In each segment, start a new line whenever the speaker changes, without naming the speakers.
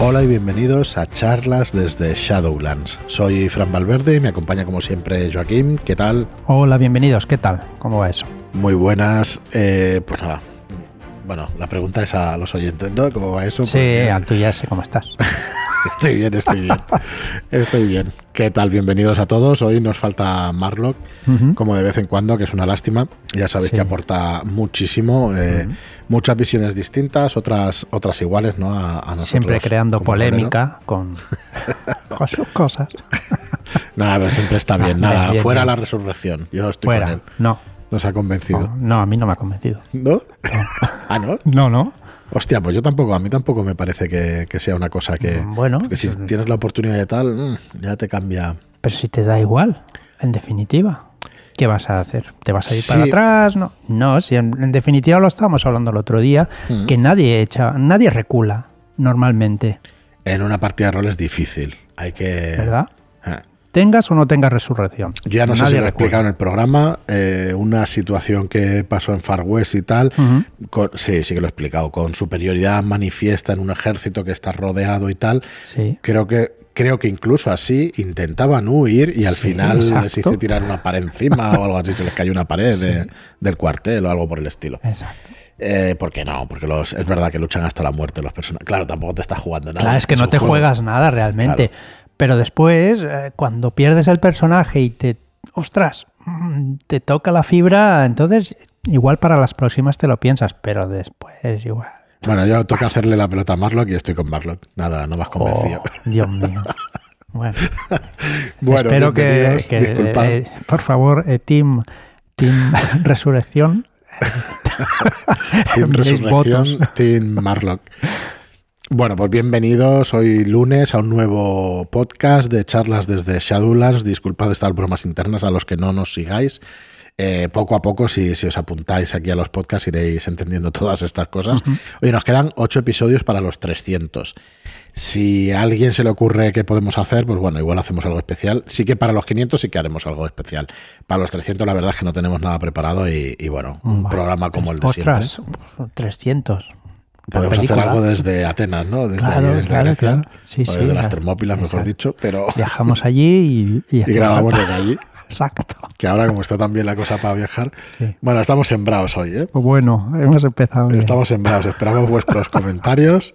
Hola y bienvenidos a charlas desde Shadowlands. Soy Fran Valverde y me acompaña como siempre Joaquín. ¿Qué tal?
Hola, bienvenidos. ¿Qué tal? ¿Cómo va eso?
Muy buenas. Eh, pues nada. Bueno, la pregunta es a los oyentes, ¿no? ¿Cómo va eso?
Sí,
Porque-
a tú ya sé cómo estás.
Estoy bien, estoy bien. Estoy bien. ¿Qué tal? Bienvenidos a todos. Hoy nos falta Marlock, como de vez en cuando, que es una lástima. Ya sabéis
Sí.
que aporta muchísimo, eh, muchas visiones distintas, otras otras iguales, ¿no? A, a nosotros
Siempre creando polémica con, con sus cosas.
Nada, pero siempre está bien.
Ah,
Nada,
bien,
fuera
bien.
la resurrección. Yo estoy con
Fuera.
él.
No,
Nos ha convencido.
no, no, a mí no me ha convencido.
¿No? ah, ¿no?
No, no.
Hostia, pues yo tampoco, a mí tampoco me parece que, que sea una cosa que...
Bueno,
porque si tienes la oportunidad de tal, mm, ya te cambia...
pero si te da igual, en definitiva. ¿Qué vas a hacer? ¿Te vas a ir
Sí.
para atrás? No, no si en, en definitiva lo estábamos hablando el otro día,
Mm.
que nadie echa, nadie recula normalmente,
En una partida de rol es difícil. Hay que...
¿verdad? Tengas o no tengas resurrección.
Yo ya no sé si lo he explicado en el programa, eh, una situación que pasó en Far West y tal. Con- sí, sí que lo he explicado. Con superioridad manifiesta en un ejército que está rodeado y tal.
Sí.
Creo que, creo que incluso así intentaban huir y al
Sí,
final les
exacto.
hice tirar una pared encima o algo así, se les cayó una pared de- del cuartel o algo por el estilo.
Exacto.
Eh, porque no, porque los, es verdad que luchan hasta la muerte los personajes. Claro, tampoco te estás jugando nada.
Claro, es que no te
juego.
juegas nada realmente. Pero después, eh, cuando pierdes el personaje y te. ¡Ostras! mm, Te toca la fibra, entonces igual para las próximas te lo piensas, pero después igual.
Bueno, yo toca hacerle la pelota a Marlock y estoy con Marlock. Nada, no has convencido.
Oh, Dios mío. Bueno,
Bueno,
espero que, eh, por favor, eh, Team, team Resurrección.
Team Resurrección. Team Marlock. Bueno, pues bienvenidos hoy lunes a un nuevo podcast de charlas desde Shadowlands. Disculpad estas bromas internas a los que no nos sigáis. Eh, poco a poco, si, si os apuntáis aquí a los podcasts, iréis entendiendo todas estas cosas. Oye, nos quedan ocho episodios para los 300. Si a alguien se le ocurre qué podemos hacer, pues bueno, igual hacemos algo especial. Sí que para los 500 sí que haremos algo especial. Para los 300 la verdad es que no tenemos nada preparado y, y bueno, un
Vale.
programa como el de
Ostras,
siempre.
300.
Podemos
película.
hacer algo desde Atenas, ¿no? Desde,
Claro,
ahí, desde
claro,
Grecia,
claro. Sí,
o
sí,
desde las. Termópilas, mejor
Exacto.
dicho, pero
Viajamos allí y, y
y
hacemos-
grabamos desde allí,
Exacto.
que ahora como está también la cosa para viajar,
Sí.
bueno, estamos sembrados hoy, ¿eh?
Pues bueno, hemos empezado. bien.
Estamos sembrados, esperamos vuestros comentarios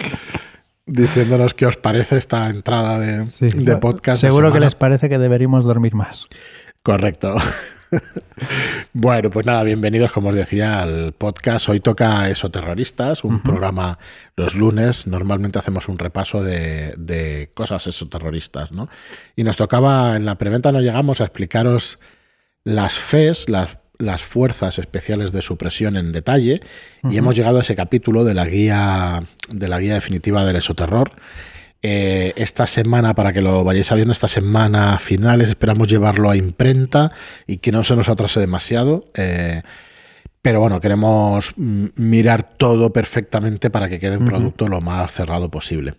diciéndonos qué os parece esta entrada de,
Sí.
de podcast. de
Seguro que les parece que deberíamos dormir más.
Correcto. bueno, pues nada, bienvenidos, como os decía, al podcast. Hoy toca Eso Terroristas, un programa los lunes. Normalmente hacemos un repaso de, de cosas esoterroristas, ¿no? Y nos tocaba, en la preventa no llegamos a explicaros las FES, las, las fuerzas especiales de supresión en detalle, y hemos llegado a ese capítulo de la guía, de la guía definitiva del esoterror. Eh, esta semana, para que lo vayáis sabiendo, esta semana finales esperamos llevarlo a imprenta y que no se nos atrase demasiado. eh, pero bueno, queremos mm, mirar todo perfectamente para que quede un producto lo más cerrado posible.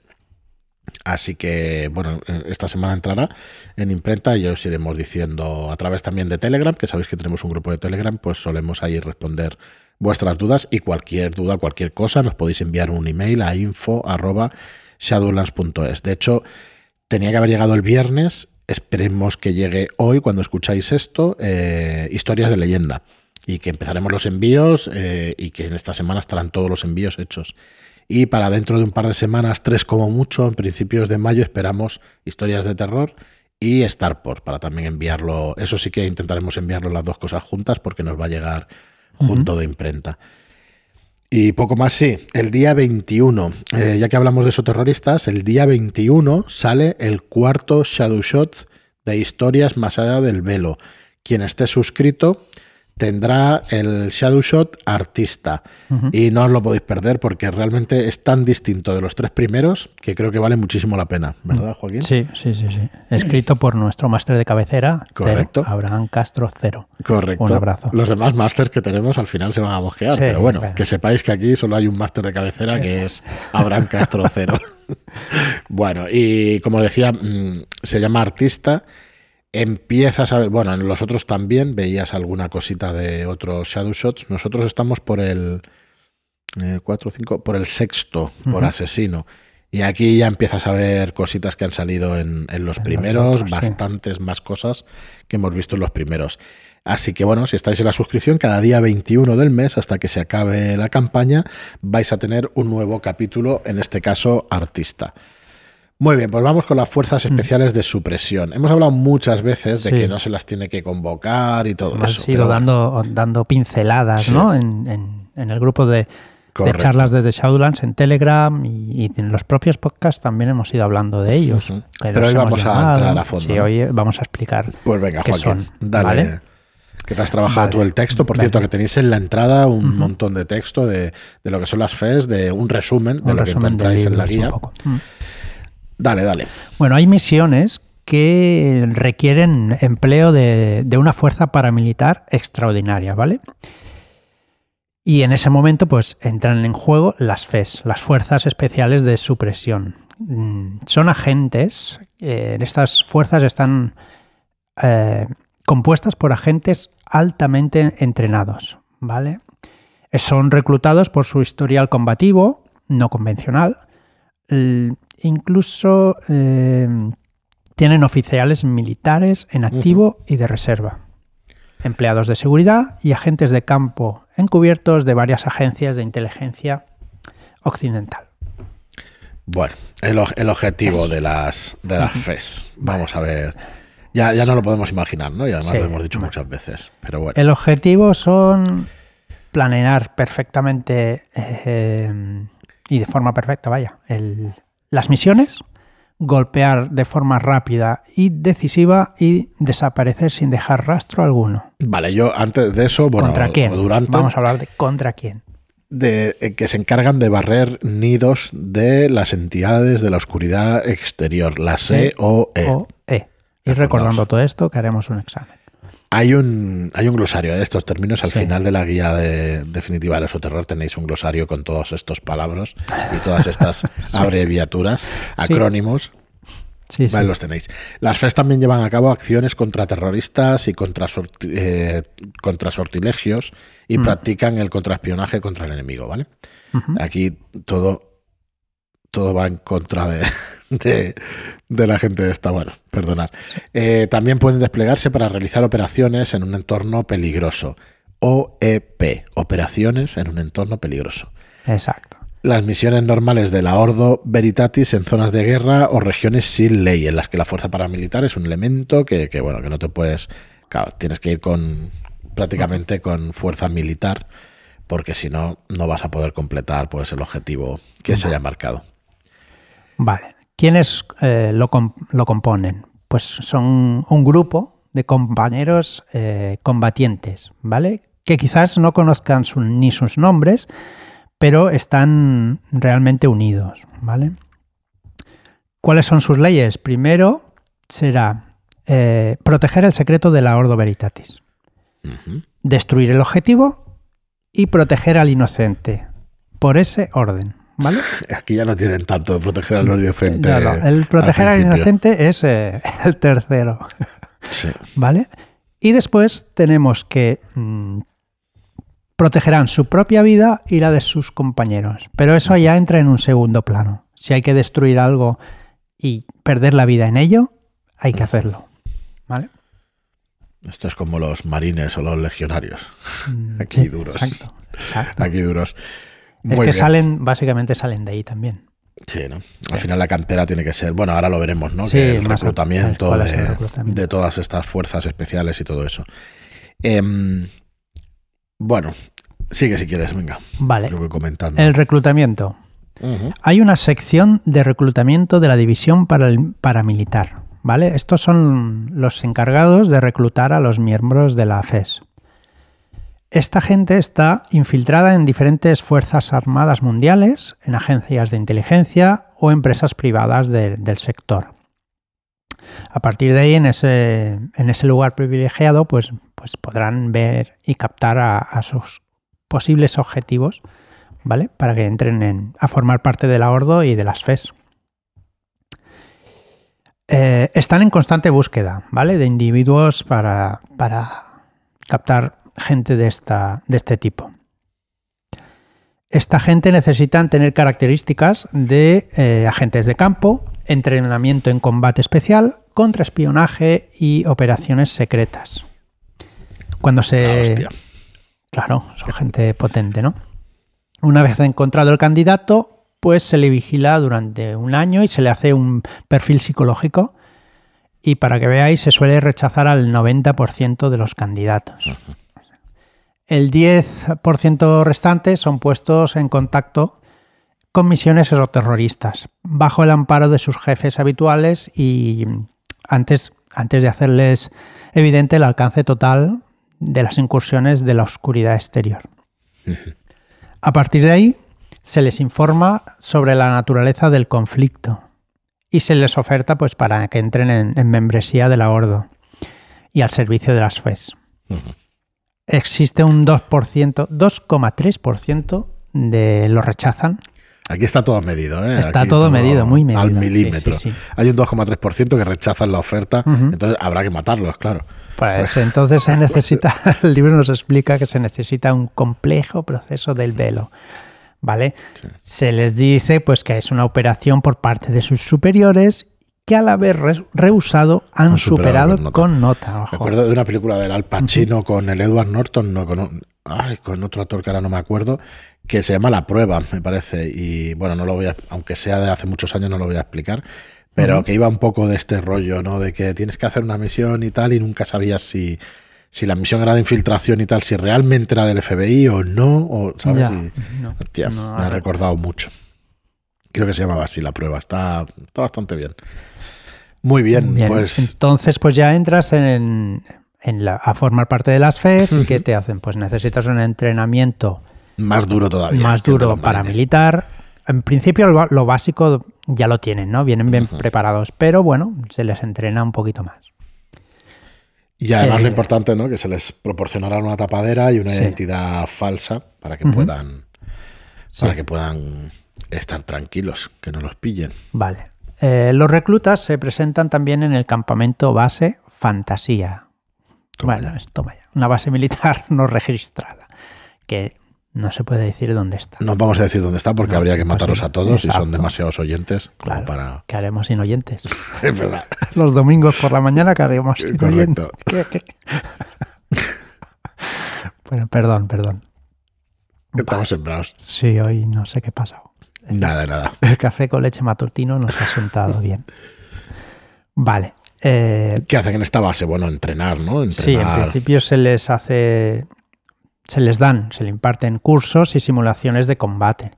Así que, bueno, eh, esta semana entrará en imprenta y ya os iremos diciendo a través también de Telegram, que sabéis que tenemos un grupo de Telegram, pues solemos ahí responder vuestras dudas y cualquier duda, cualquier cosa, nos podéis enviar un email a info arroba shadowlands.es. De hecho, tenía que haber llegado el viernes, esperemos que llegue hoy cuando escucháis esto, eh, historias de leyenda. Y que empezaremos los envíos eh, y que en esta semana estarán todos los envíos hechos. Y para dentro de un par de semanas, tres como mucho, en principios de mayo, esperamos historias de terror y Starport para también enviarlo. Eso sí que intentaremos enviarlo las dos cosas juntas porque nos va a llegar junto de imprenta. Y poco más, sí. El día 21, eh, ya que hablamos de esos terroristas, el día 21 sale el cuarto Shadow Shot de historias más allá del velo. Quien esté suscrito tendrá el Shadow Shot artista. Y no os lo podéis perder porque realmente es tan distinto de los tres primeros que creo que vale muchísimo la pena, ¿verdad, Joaquín?
Sí, sí, sí, sí. Escrito por nuestro máster de cabecera, Cero,
Correcto.
Abraham Castro Cero.
Correcto.
Un abrazo.
Los demás másters que tenemos al final se van a mosquear,
Sí,
pero bueno,
bueno.
que sepáis que aquí solo hay un máster de cabecera que es Abraham Castro Cero. bueno, y como decía, mm, se llama artista. Empiezas a ver, bueno, en los otros también veías alguna cosita de otros Shadow Shots. Nosotros estamos por el 4 5, por el sexto, por asesino. Y aquí ya empiezas a ver cositas que han salido en, en los
En los
primeros,
sí.
bastantes más cosas que hemos visto en los primeros. Así que bueno, si estáis en la suscripción, cada día 21 del mes, hasta que se acabe la campaña, vais a tener un nuevo capítulo, en este caso artista. Muy bien, pues vamos con las fuerzas especiales de supresión. Hemos hablado muchas veces de
Mm. Sí.
que no se las tiene que convocar y todo
Hemos
eso.
ido
pero
dando, dando pinceladas
Sí.
¿no? en, en- en el grupo de, de charlas desde Shadowlands en Telegram y, y en los propios podcasts también hemos ido hablando de ellos.
Ujú.
Que
Pero hoy vamos a
llamado.
entrar a fondo,
Sí, hoy vamos a explicar.
Pues venga,
¿Qué
Joaquín,
son?
dale.
¿Vale?
Que te has trabajado
Vale.
tú el texto. Por
Vale.
cierto, que tenéis en la entrada un
Ujú.
montón de texto de, de lo que son las FES, de un resumen de
un
lo que
resumen de
encontráis en la guía. Dale, dale.
Bueno, hay misiones que requieren empleo de, una fuerza paramilitar extraordinaria, ¿vale? Y en ese momento, pues entran en juego las FES, las Fuerzas Especiales de Supresión. Mm, Son agentes, eh, estas fuerzas están eh, compuestas por agentes altamente entrenados, ¿vale? Son reclutados por su historial combativo, no convencional, incluso eh, tienen oficiales militares en activo y de reserva, empleados de seguridad y agentes de campo encubiertos de varias agencias de inteligencia occidental.
Bueno, el, objetivo
Eso.
de las, de las FES. Vamos a ver. Ya, ya no lo podemos imaginar, ¿no? Y además
Sí,
lo hemos dicho
bueno.
muchas veces. Pero bueno.
El objetivo son planear perfectamente eh, y de forma perfecta, vaya, el- las misiones, golpear de forma rápida y decisiva y desaparecer sin dejar rastro alguno.
Vale, yo antes de eso, bueno,
¿Contra quién?
durante,
Vamos a hablar de contra quién.
de eh, que se encargan de barrer nidos de las entidades de la oscuridad exterior, la. COE.
O E. Y recordando todo esto, que haremos un examen.
Hay un, hay un glosario de estos términos. Al
Sí.
final de la guía de, definitiva del Terror tenéis un glosario con todos estos palabras y todas estas abreviaturas, acrónimos.
Sí,
los tenéis. Las FES también llevan a cabo acciones contra terroristas y contra, sorti- eh, contra sortilegios y
Mm.
practican el contraespionaje contra el enemigo, ¿vale? Aquí todo, todo va en contra de, de, de la gente de esta. Bueno, perdonad. Eh, también pueden desplegarse para realizar operaciones en un entorno peligroso. OEP, operaciones en un entorno peligroso.
Exacto.
Las misiones normales de la Ordo Veritatis en zonas de guerra o regiones sin ley, en las que la fuerza paramilitar es un elemento que, que, bueno, que no te puedes. Claro, tienes que ir con prácticamente con fuerza militar, porque si no, no vas a poder completar pues, el objetivo que se haya marcado.
Vale. ¿Quiénes eh, lo, com- lo componen? Pues son un grupo de compañeros eh, combatientes, ¿vale? Que quizás no conozcan su- ni sus nombres, pero están realmente unidos, ¿vale? ¿Cuáles son sus leyes? Primero será eh, proteger el secreto de la Ordo Veritatis, destruir el objetivo y proteger al inocente, por ese orden, ¿vale?
Aquí ya no tienen tanto de proteger al inocente.
No, no, El proteger al,
principio.
inocente es eh, el tercero,
Sí.
¿vale? Y después tenemos que mm, protegerán su propia vida y la de sus compañeros. Pero eso ya entra en un segundo plano. Si hay que destruir algo y perder la vida en ello, hay que hacerlo, ¿vale?
Esto es como los marines o los legionarios.
Mm,
Aquí duros.
Exacto. exacto.
Aquí duros.
Es que
bien.
salen, básicamente salen de ahí también.
Sí, ¿no? Al final la cantera tiene que ser, bueno, ahora lo veremos, ¿no?
Sí,
que el reclutamiento, de,
el reclutamiento.
de todas estas fuerzas especiales y todo eso. Em, bueno, sigue si quieres, venga.
Vale.
Lo voy comentando.
El reclutamiento. Hay una sección de reclutamiento de la división para el paramilitar, ¿vale? Estos son los encargados de reclutar a los miembros de la FES. Esta gente está infiltrada en diferentes fuerzas armadas mundiales, en agencias de inteligencia o empresas privadas de- del sector. A partir de ahí, en ese, lugar privilegiado, pues, pues podrán ver y captar a, sus posibles objetivos ¿vale? Para que entren en- a formar parte de la Ordo y de las FES. Eh, están en constante búsqueda, ¿vale? De individuos para, para captar gente de, esta, de este tipo. esta gente necesitan tener características de eh, agentes de campo, entrenamiento en combate especial, contraespionaje y operaciones secretas. Cuando se... Claro, son gente potente, ¿no? Una vez encontrado el candidato, pues se le vigila durante un año y se le hace un perfil psicológico. Y para que veáis, se suele rechazar al 90% de los candidatos. El 10% restante son puestos en contacto con misiones exoterroristas, bajo el amparo de sus jefes habituales y antes, antes de hacerles evidente el alcance total de las incursiones de la oscuridad exterior. A partir de ahí, se les informa sobre la naturaleza del conflicto y se les oferta pues, para que entren en, membresía de la Ordo y al servicio de las FES. Existe un 2%, 2,3% de lo rechazan
Aquí está todo medido, ¿eh?
Está todo, medido, muy medido.
Al milímetro. Hay un 2,3% que rechazan la oferta, entonces habrá que matarlos, claro.
Pues entonces se necesita, el libro nos explica que se necesita un complejo proceso del velo. ¿Vale? Se les dice pues que es una operación por parte de sus superiores que al haber rehusado han, superado, con nota.
Me acuerdo de una película del Al Pacino con el Edward Norton, no, con, ay, con otro actor que ahora no me acuerdo, que se llama La Prueba, me parece. Y bueno, no lo voy a, aunque sea de hace muchos años, no lo voy a explicar. Pero que iba un poco de este rollo, ¿no? De que tienes que hacer una misión y tal, y nunca sabías si, si la misión era de infiltración y tal, si realmente era del FBI o no, o, ¿sabes? me ha recordado mucho. Creo que se llamaba así la prueba. Está, está bastante bien. Muy bien, pues.
Entonces, pues ya entras en, en la, a formar parte de las FES y ¿qué te hacen? Pues necesitas un entrenamiento
más duro todavía.
Más duro paramilitar. En principio lo, básico ya lo tienen, ¿no? Vienen bien preparados, pero bueno, se les entrena un poquito más.
Y además lo eh, importante, ¿no? Que se les proporcionará una tapadera y una identidad falsa para que puedan. Para que puedan estar tranquilos, que no los pillen.
Vale. Eh, los reclutas se presentan también en el campamento base Fantasía. bueno, toma ya. Una base militar no registrada. Que no se puede decir dónde está.
No vamos a decir dónde está porque habría que matarlos a todos y son demasiados oyentes como para.
¿Qué haremos sin oyentes?
es verdad.
Los domingos por la mañana que haremos sin Correcto. oyentes. bueno, perdón, perdón.
Estamos sembrados.
Sí, hoy no sé qué ha pasado.
Nada, nada.
El café con leche matutino nos ha sentado bien. Vale. Eh,
¿Qué hacen en esta base? Bueno, entrenar, ¿no? Entrenar.
Sí, en principio se les hace se les dan, se le imparten cursos y simulaciones de combate.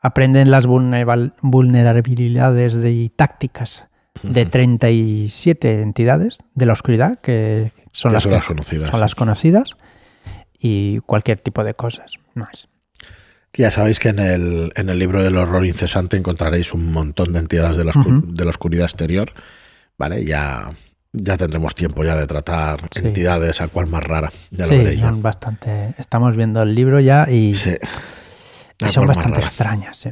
Aprenden las vulnerabilidades y tácticas de 37 entidades de la oscuridad, que son, las, conocidas, son las conocidas, y cualquier tipo de cosas más.
Ya sabéis que en el, en el libro del horror incesante encontraréis un montón de entidades de la, de la oscuridad exterior. ¿Vale? Ya ya tendremos tiempo ya de tratar entidades a cual más rara. Ya
sí, son bastante. Estamos viendo el libro ya y, son bastante extrañas.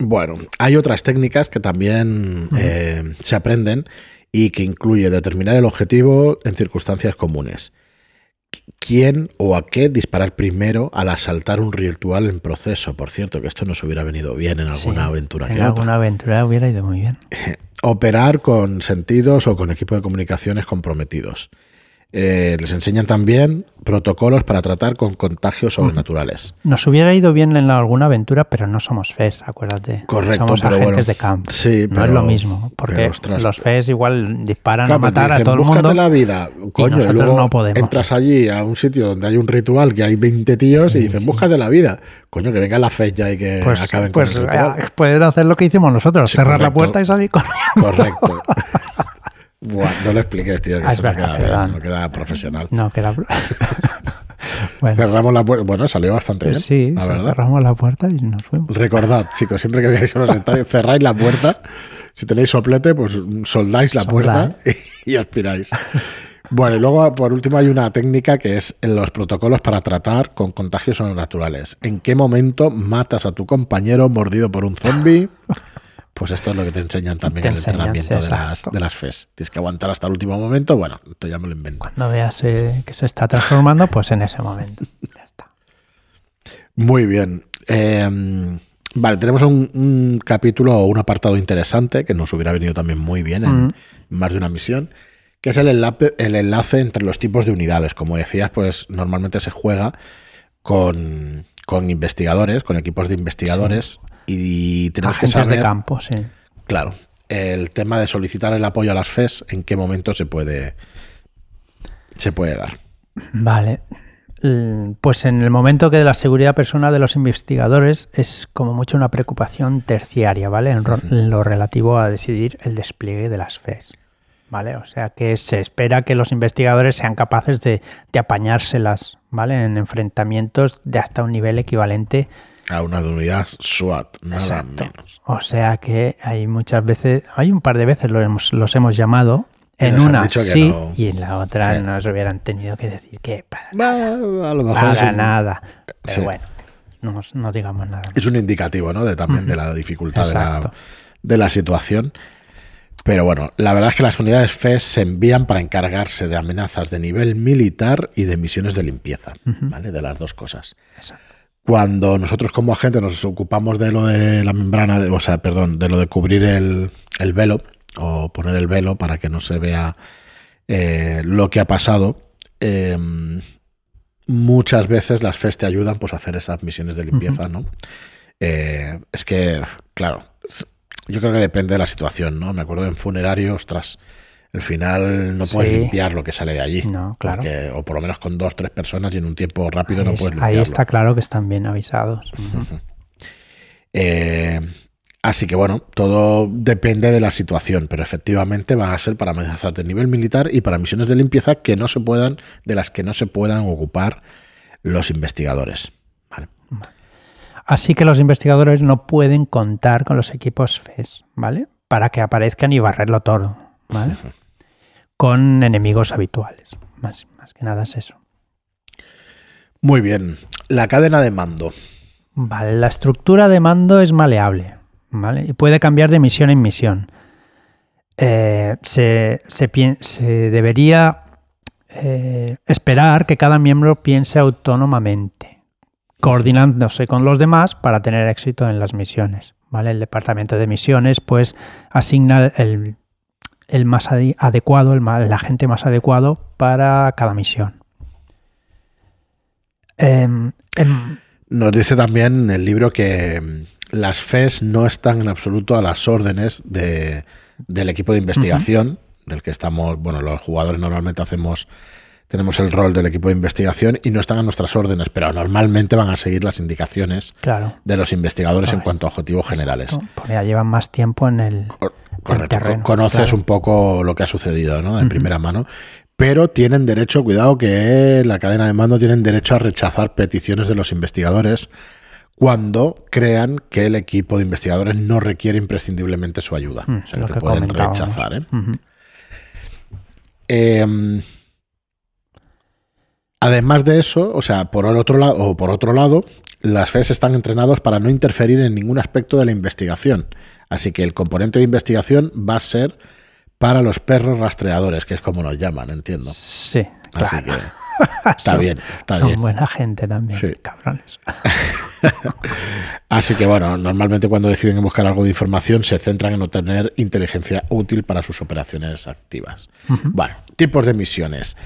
Bueno, hay otras técnicas que también eh, se aprenden y que incluye determinar el objetivo en circunstancias comunes. ¿Quién o a qué disparar primero al asaltar un ritual en proceso? Por cierto, que esto nos hubiera venido bien en alguna aventura.
En alguna aventura hubiera ido muy bien.
operar con sentidos o con equipos de comunicaciones comprometidos. Eh, les enseñan también protocolos para tratar con contagios sobrenaturales.
Nos hubiera ido bien en alguna aventura, pero no somos FES, acuérdate.
Correcto,
somos agentes de campo.
Sí,
no es lo mismo, porque los FES igual disparan a matar a todo el mundo.
la vida, coño, y, luego no podemos. entras allí a un sitio donde hay un ritual que hay 20 tíos y dicen, búscate la vida. Coño, que venga la FES ya y que
pues,
acaben
pues,
con el ritual.
Eh, pueden hacer lo que hicimos nosotros, cerrar la puerta y salir corriendo.
Correcto. no lo expliques, tío, que ah, no, queda, profesional.
No, queda.
bueno. Cerramos la puerta. Bueno, salió bastante bien.
Sí, la verdad. cerramos la puerta y nos fuimos.
Recordad, chicos, siempre que veáis a los sentados, cerráis la puerta. Si tenéis soplete, pues soldáis la puerta y, aspiráis. Bueno, y luego por último hay una técnica que es en los protocolos para tratar con contagios naturales. ¿En qué momento matas a tu compañero mordido por un zombie? Pues esto es lo que te enseñan también en el entrenamiento de las, de las FES. Tienes que aguantar hasta el último momento. Bueno, esto ya me lo invento.
Cuando veas eh, que se está transformando, pues en ese momento. Ya está.
Muy bien. Em, vale, tenemos un, capítulo o un apartado interesante que nos hubiera venido también muy bien en
Mm.
más de una misión, que es el enlace, el enlace entre los tipos de unidades. Como decías, pues normalmente se juega con, con investigadores, con equipos de investigadores, y tenemos que saber,
de campo, sí.
claro, el tema de solicitar el apoyo a las FES, en qué momento se puede, se puede dar.
Vale. L- Pues en el momento que la seguridad personal de los investigadores es como mucho una preocupación terciaria, ¿vale? En lo relativo a decidir el despliegue de las FES. ¿Vale? O sea que se espera que los investigadores sean capaces de, de apañárselas, ¿vale? En enfrentamientos de hasta un nivel equivalente.
A una unidad SWAT, nada
Exacto.
menos.
O sea que hay muchas veces, hay un par de veces los hemos, los hemos llamado. En una sí
no.
y en la otra
Sí.
nos hubieran tenido que decir que para
Va, a lo mejor
para
un-
nada. Pero
Sí.
bueno, no, no digamos nada.
es un indicativo, ¿no? De también de la dificultad de la, de la situación. Pero bueno, la verdad es que las unidades FES se envían para encargarse de amenazas de nivel militar y de misiones de limpieza, ¿vale? De las dos cosas.
Exacto.
Cuando nosotros como agentes nos ocupamos de lo de la membrana, de- o sea, perdón, de lo de cubrir el, el velo o poner el velo para que no se vea eh, lo que ha pasado, eh, muchas veces las FES te ayudan pues, a hacer esas misiones de limpieza, ¿no? Eh, es que, claro, yo creo que depende de la situación, ¿no? Me acuerdo en funerario, ostras, al final no puedes
Sí.
limpiar lo que sale de allí.
No, claro.
porque- o por lo menos con dos, tres personas y en un tiempo rápido no puedes
es- ahí
limpiarlo.
está claro que están bien avisados.
Eh, así que bueno, todo depende de la situación, pero efectivamente van a ser para amenazas de nivel militar y para misiones de limpieza que no se puedan, de las que no se puedan ocupar los investigadores. Vale.
Así que los investigadores no pueden contar con los equipos FES, ¿vale? Para que aparezcan y barrerlo todo, ¿vale? Con enemigos habituales. Más, más que nada es eso.
Muy bien. La cadena de mando.
Vale, la estructura de mando es maleable, ¿vale? Y puede cambiar de misión en misión. Eh, se, se debería eh, esperar que cada miembro piense autónomamente, coordinándose con los demás para tener éxito en las misiones, ¿vale? El departamento de misiones, pues, asigna el, el más ade- adecuado, el, ma- el agente más adecuado para cada misión. Em, em,
Nos dice también en el libro que mm, las FES no están en absoluto a las órdenes de- del equipo de investigación, del que estamos, bueno, los jugadores normalmente hacemos, tenemos el rol del equipo de investigación y no están a nuestras órdenes, pero normalmente van a seguir las indicaciones
claro.
de los investigadores en cuanto a objetivos generales.
Porque ya llevan más tiempo en el.
Cor- Correcto. Conoces
claro.
un poco lo que ha sucedido, ¿no? En primera mano. Pero tienen derecho, cuidado que la cadena de mando tienen derecho a rechazar peticiones de los investigadores cuando crean que el equipo de investigadores no requiere imprescindiblemente su ayuda.
Mm,
o sea, que te pueden rechazar. ¿eh? Eh, además de eso, o sea, por el otro lado, o por otro lado, las FES están entrenados para no interferir en ningún aspecto de la investigación. Así que el componente de investigación va a ser para los perros rastreadores, que es como nos llaman, entiendo.
Sí,
Así
claro.
que está
Son-
bien, está
Son
bien.
buena gente también,
Sí.
cabrones.
Así que bueno, normalmente cuando deciden buscar algo de información se centran en obtener inteligencia útil para sus operaciones activas. Bueno, tipos de misiones.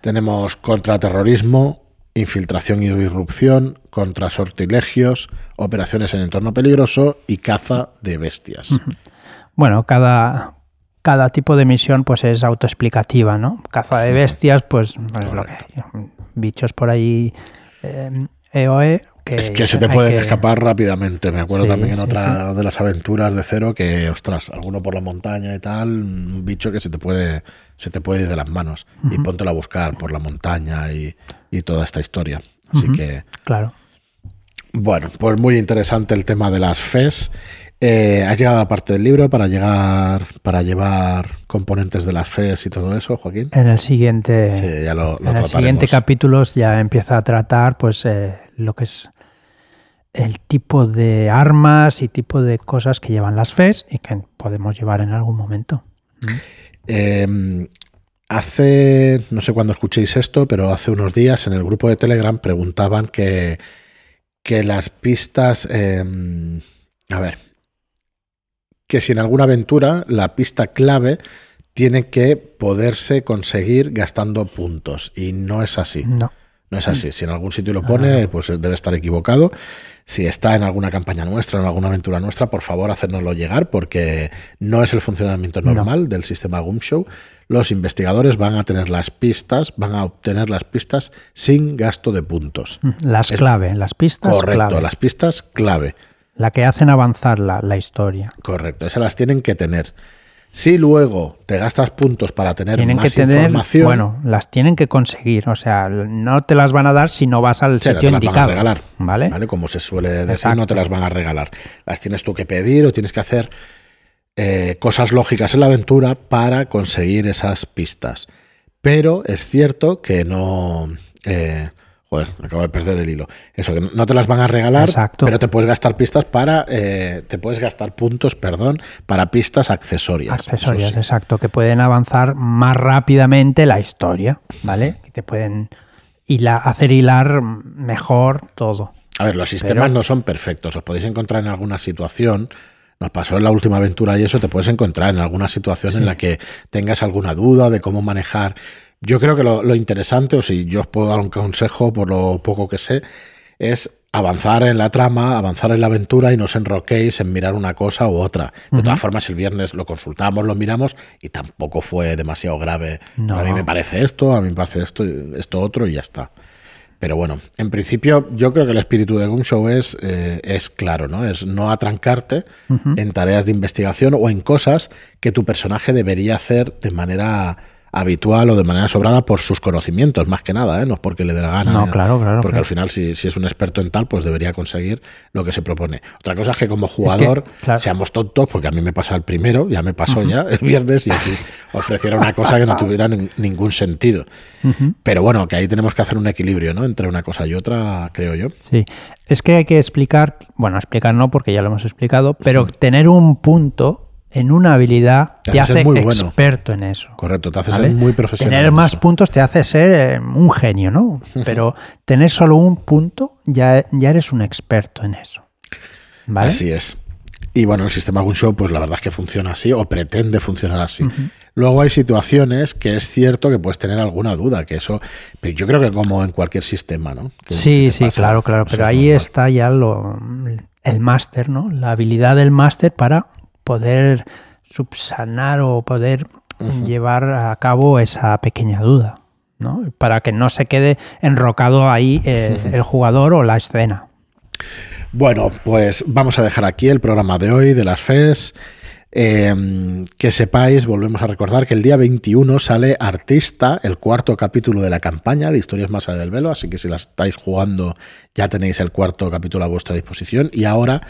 Tenemos contraterrorismo, infiltración y disrupción, contrasortilegios, operaciones en entorno peligroso y caza de bestias.
Bueno, cada, cada tipo de misión pues es autoexplicativa, ¿no? Caza de bestias, pues, pues es lo que hay. Bichos por ahí eh, EOE. Que
Es que se te pueden
que-
escapar rápidamente. Me acuerdo
Sí,
también en
sí,
otra de las aventuras de cero que, ostras, alguno por la montaña y tal, un bicho que se te puede, se te puede ir de las manos. Y póntelo a buscar por la montaña y, y toda esta historia. Así que,
Claro.
bueno, pues muy interesante el tema de las FES. Eh, ¿Has llegado a la parte del libro para llegar, para llevar componentes de las FES y todo eso, Joaquín?
En el siguiente,
Sí, ya lo, lo
en el siguiente capítulo ya empieza a tratar pues eh, lo que es el tipo de armas y tipo de cosas que llevan las FES y que podemos llevar en algún momento.
Eh, hace, no sé cuándo escuchéis esto, pero hace unos días en el grupo de Telegram preguntaban que, que las pistas... em, a ver. Que si en alguna aventura la pista clave tiene que poderse conseguir gastando puntos. Y no es así.
No.
No es así. Si en algún sitio lo pone, pues debe estar equivocado. Si está en alguna campaña nuestra, en alguna aventura nuestra, por favor, hacérnoslo llegar, porque no es el funcionamiento
No.
normal del sistema Gumshow. Los investigadores van a tener las pistas, van a obtener las pistas sin gasto de puntos.
Las
Es-
clave, las pistas
Correcto,
clave.
las pistas clave.
La que hacen avanzar la, la historia.
Correcto, esas las tienen que tener. Si luego te gastas puntos para tener
Tienen
más
que tener,
información,
bueno, las tienen que conseguir. O sea, no te las van a dar si no vas al
Sí, no
sitio
te las van a
indicado.
regalar,
¿Vale?
¿vale? Como se suele decir,
Exacto.
no te las van a regalar. Las tienes tú que pedir o tienes que hacer eh, cosas lógicas en la aventura para conseguir esas pistas. Pero es cierto que no... eh, joder, acabo de perder el hilo. Eso, que no te las van a regalar,
Exacto.
pero te puedes gastar pistas para... eh, te puedes gastar puntos, perdón, para pistas accesorias. Eso
Accesorias,
sí.
exacto, que pueden avanzar más rápidamente la historia, ¿vale? Que te pueden hila- hacer hilar mejor todo.
A ver, los sistemas
Pero-
no son perfectos. Os podéis encontrar en alguna situación. Nos pasó en la última aventura y eso te puedes encontrar en alguna situación en la que tengas alguna duda de cómo manejar. Yo creo que lo, lo interesante, o si yo os puedo dar un consejo por lo poco que sé, es avanzar en la trama, avanzar en la aventura y no os enroquéis en mirar una cosa u otra. De todas formas, el viernes lo consultamos, lo miramos y tampoco fue demasiado grave.
No.
A mí me parece esto, a mí me parece esto, esto otro y ya está. Pero bueno, en principio yo creo que el espíritu de Gumshow es, eh, es claro, ¿no? Es no atrancarte en tareas de investigación o en cosas que tu personaje debería hacer de manera habitual o de manera sobrada por sus conocimientos, más que nada, ¿eh? No es porque le dé la gana.
No,
ni-
claro, claro,
Porque
claro.
al final, si, si es un experto en tal, pues debería conseguir lo que se propone. Otra cosa es que como jugador
claro.
seamos tontos, porque a mí me pasa el primero, ya me pasó ya el viernes y aquí ofreciera una cosa que no tuviera nin- ningún sentido. Pero bueno, que ahí tenemos que hacer un equilibrio, ¿no? Entre una cosa y otra, creo yo.
Sí, es que hay que explicar, bueno, explicar no porque ya lo hemos explicado, pero tener un punto en una habilidad
Te
te
hace muy bueno.
experto en eso.
Correcto, te hace
¿vale?
ser muy profesional.
Tener
en
más
eso.
puntos te hace ser eh, un genio, ¿no? Pero tener solo un punto ya, ya eres un experto en eso. ¿Vale?
Así es. Y bueno, el sistema Gunshow, pues la verdad es que funciona así o pretende funcionar así. Luego hay situaciones que es cierto que puedes tener alguna duda, que eso, pero yo creo que como en cualquier sistema, ¿no? Que-
Sí,
que
sí,
pasa,
claro, claro. Pero ahí
normal.
está ya lo, el máster, ¿no? La habilidad del máster para poder subsanar o poder llevar a cabo esa pequeña duda, ¿no? Para que no se quede enrocado ahí el jugador o la escena.
Bueno, pues vamos a dejar aquí el programa de hoy de las FES. Eh, que sepáis, volvemos a recordar que el día 21 sale Artista, el cuarto capítulo de la campaña de Historias Más allá del velo, así que si la estáis jugando ya tenéis el cuarto capítulo a vuestra disposición y ahora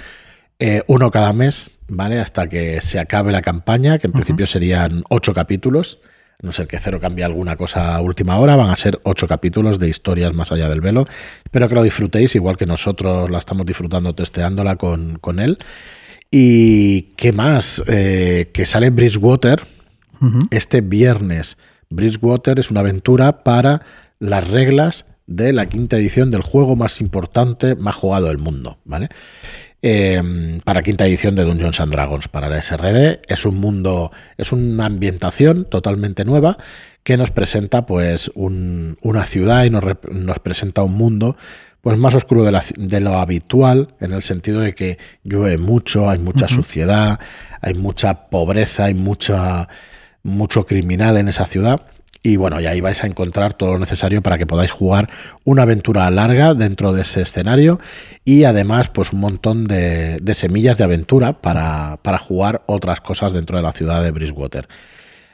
eh, uno cada mes, ¿vale? Hasta que se acabe la campaña, que en principio serían ocho capítulos, a no ser que Cero cambie alguna cosa a última hora, van a ser ocho capítulos de historias más allá del velo. Espero que lo disfrutéis, igual que nosotros la estamos disfrutando testeándola con, con él. Y qué más, Eh, que sale Bridgewater este viernes. Bridgewater es una aventura para las reglas de la quinta edición del juego más importante, más jugado del mundo, ¿vale? Eh, para quinta edición de Dungeons and Dragons, para la SRD. Es un mundo, es una ambientación totalmente nueva que nos presenta pues un- una ciudad y nos, nos presenta un mundo pues más oscuro de, la ci- de lo habitual, en el sentido de que llueve mucho, hay mucha suciedad, hay mucha pobreza, hay mucha, mucho criminal en esa ciudad. Y bueno, y ahí vais a encontrar todo lo necesario para que podáis jugar una aventura larga dentro de ese escenario y además pues un montón de, semillas de aventura para, para jugar otras cosas dentro de la ciudad de Bridgewater.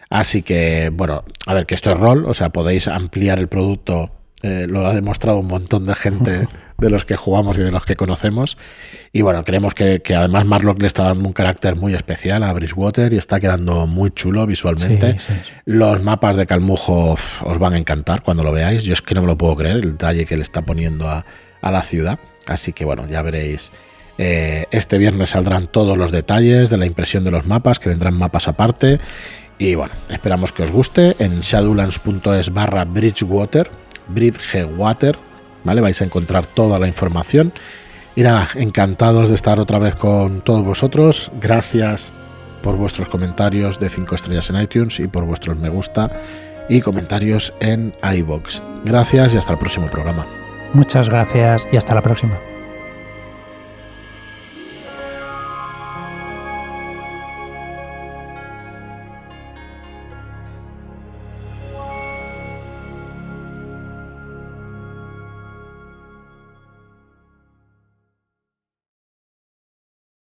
Así que, bueno, a ver, que esto es rol, o sea, podéis ampliar el producto, eh, lo ha demostrado un montón de gente de los que jugamos y de los que conocemos. Y bueno, creemos que, que además Marlock le está dando un carácter muy especial a Bridgewater y está quedando muy chulo visualmente.
Sí, sí, sí.
Los mapas de Calmujo os van a encantar cuando lo veáis. Yo es que no me lo puedo creer, el detalle que le está poniendo a, a la ciudad. Así que bueno, ya veréis. Eh, este viernes saldrán todos los detalles de la impresión de los mapas, que vendrán mapas aparte. Y bueno, esperamos que os guste. En shadowlands.es barra Bridgewater, Bridgewater, ¿vale? Vais a encontrar toda la información. Y nada, encantados de estar otra vez con todos vosotros. Gracias por vuestros comentarios de 5 estrellas en iTunes y por vuestros me gusta y comentarios en iBox. Gracias y hasta el próximo programa.
Muchas gracias y hasta la próxima.